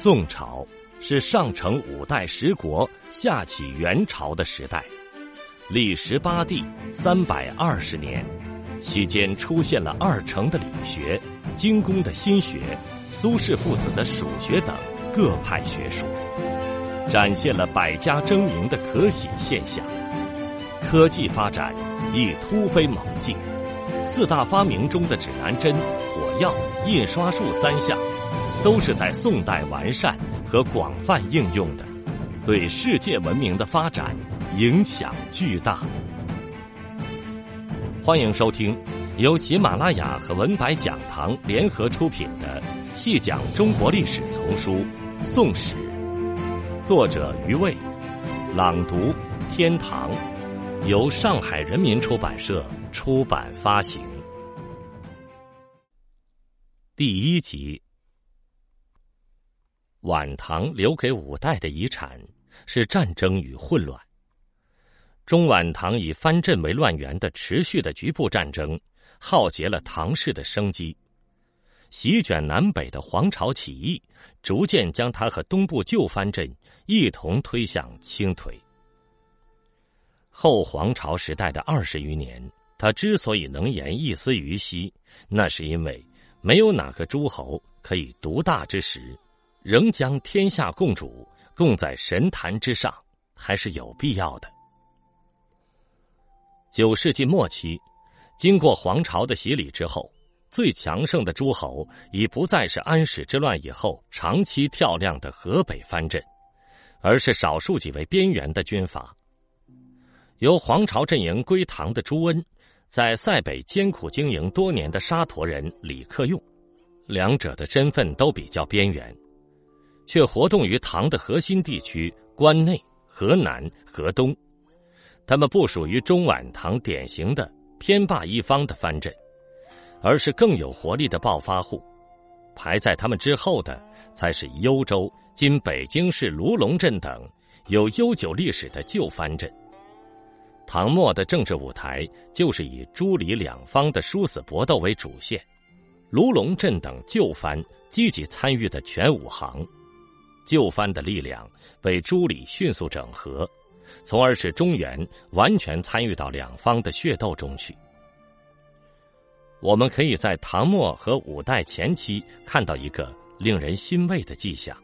宋朝是上承五代十国、下启元朝的时代，历时八帝三百二十年，期间出现了二程的理学、精工的心学、苏轼父子的蜀学等各派学说，展现了百家争鸣的可喜现象。科技发展亦突飞猛进，四大发明中的指南针、火药、印刷术三项。都是在宋代完善和广泛应用的，对世界文明的发展影响巨大。欢迎收听由喜马拉雅和文白讲堂联合出品的《细讲中国历史丛书·宋史》，作者余卫，朗读天堂，由上海人民出版社出版发行。第一集。晚唐留给五代的遗产是战争与混乱。中晚唐以藩镇为乱源的持续的局部战争，浩劫了唐氏的生机。席卷南北的黄巢起义，逐渐将他和东部旧藩镇一同推向倾颓。后黄巢时代的二十余年，他之所以能言一丝于息，那是因为没有哪个诸侯可以独大之时。仍将天下共主供在神坛之上，还是有必要的。九世纪末期，经过皇朝的洗礼之后，最强盛的诸侯已不再是安史之乱以后长期跳亮的河北藩镇，而是少数几位边缘的军阀。由皇朝阵营归唐的朱温，在塞北艰苦经营多年的沙陀人李克用，两者的身份都比较边缘。却活动于唐的核心地区关内、河南、河东，他们不属于中晚唐典型的偏霸一方的藩镇，而是更有活力的暴发户。排在他们之后的，才是幽州（今北京市卢龙镇）等有悠久历史的旧藩镇。唐末的政治舞台就是以朱李两方的殊死搏斗为主线，卢龙镇等旧藩积极参与的全武行。旧藩的力量被朱理迅速整合，从而使中原完全参与到两方的血斗中去。我们可以在唐末和五代前期看到一个令人欣慰的迹象：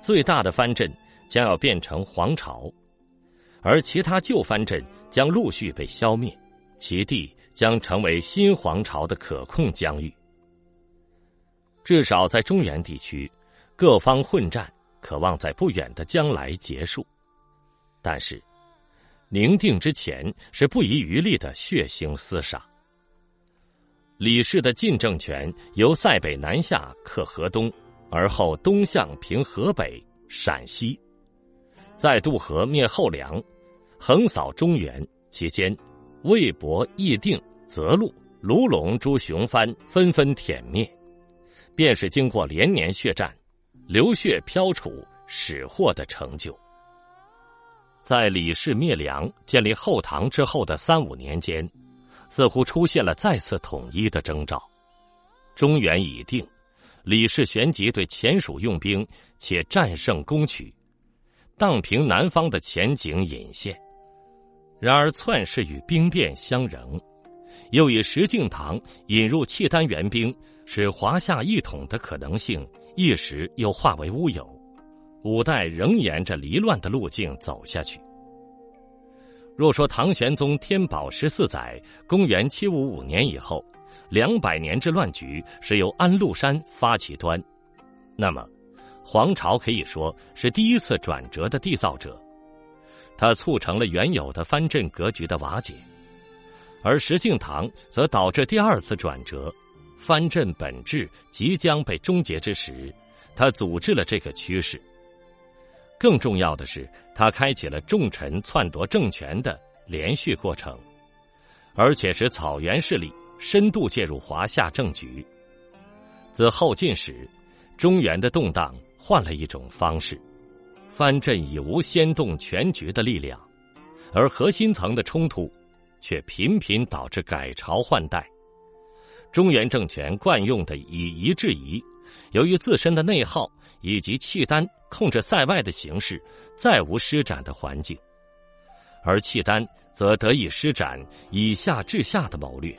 最大的藩镇将要变成皇朝，而其他旧藩镇将陆续被消灭，其地将成为新皇朝的可控疆域。至少在中原地区。各方混战，渴望在不远的将来结束，但是宁定之前是不遗余力的血腥厮杀。李氏的晋政权由塞北南下克河东，而后东向平河北、陕西，再渡河灭后梁，横扫中原。期间，魏博、义定、泽路、卢龙诸雄藩纷纷殄灭，便是经过连年血战。流血飘杵始获的成就，在李氏灭梁、建立后唐之后的三五年间，似乎出现了再次统一的征兆。中原已定，李氏旋即对前蜀用兵，且战胜攻取，荡平南方的前景隐现。然而篡势与兵变相仍，又以石敬瑭引入契丹援兵，使华夏一统的可能性。一时又化为乌有，五代仍沿着离乱的路径走下去。若说唐玄宗天宝十四载（公元七五五年）以后，两百年之乱局是由安禄山发起端，那么黄巢可以说是第一次转折的缔造者，他促成了原有的藩镇格局的瓦解，而石敬瑭则导致第二次转折。藩镇本质即将被终结之时，他阻止了这个趋势。更重要的是，他开启了重臣篡夺政权的连续过程，而且使草原势力深度介入华夏政局。自后晋时，中原的动荡换了一种方式，藩镇已无掀动全局的力量，而核心层的冲突却频频导致改朝换代。中原政权惯用的以夷制夷，由于自身的内耗，以及契丹控制塞外的形势再无施展的环境，而契丹则得以施展以下至下的谋略。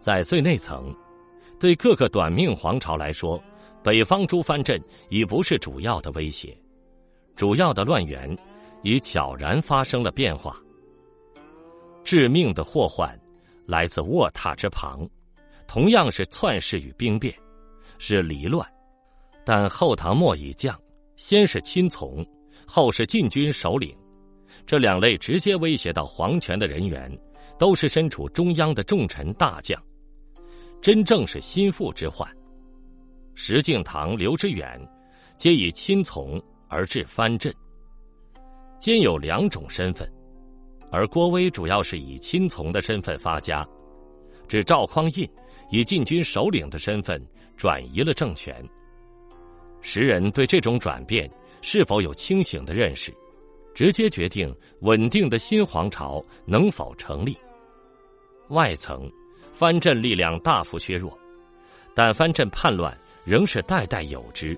在最内层，对各个短命皇朝来说，北方诸藩镇已不是主要的威胁，主要的乱源已悄然发生了变化。致命的祸患来自卧榻之旁，同样是篡世与兵变，是离乱。但后唐末以将，先是亲从，后是禁军首领，这两类直接威胁到皇权的人员，都是身处中央的重臣大将，真正是心腹之患。石敬瑭、刘知远，皆以亲从而致藩镇，兼有两种身份，而郭威主要是以亲从的身份发家，指赵匡胤以禁军首领的身份转移了政权。时人对这种转变是否有清醒的认识，直接决定稳定的新皇朝能否成立。外层，藩镇力量大幅削弱，但藩镇叛乱仍是代代有之。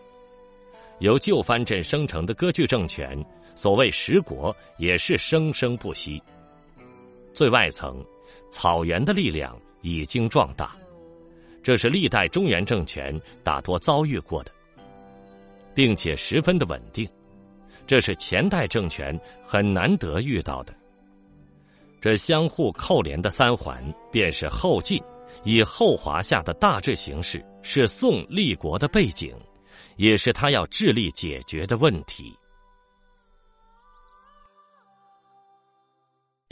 由旧藩镇生成的割据政权，所谓十国也是生生不息。最外层，草原的力量已经壮大，这是历代中原政权大多遭遇过的。并且十分的稳定，这是前代政权很难得遇到的。这相互扣连的三环，便是后晋以后华夏的大致形势，是宋立国的背景，也是他要致力解决的问题。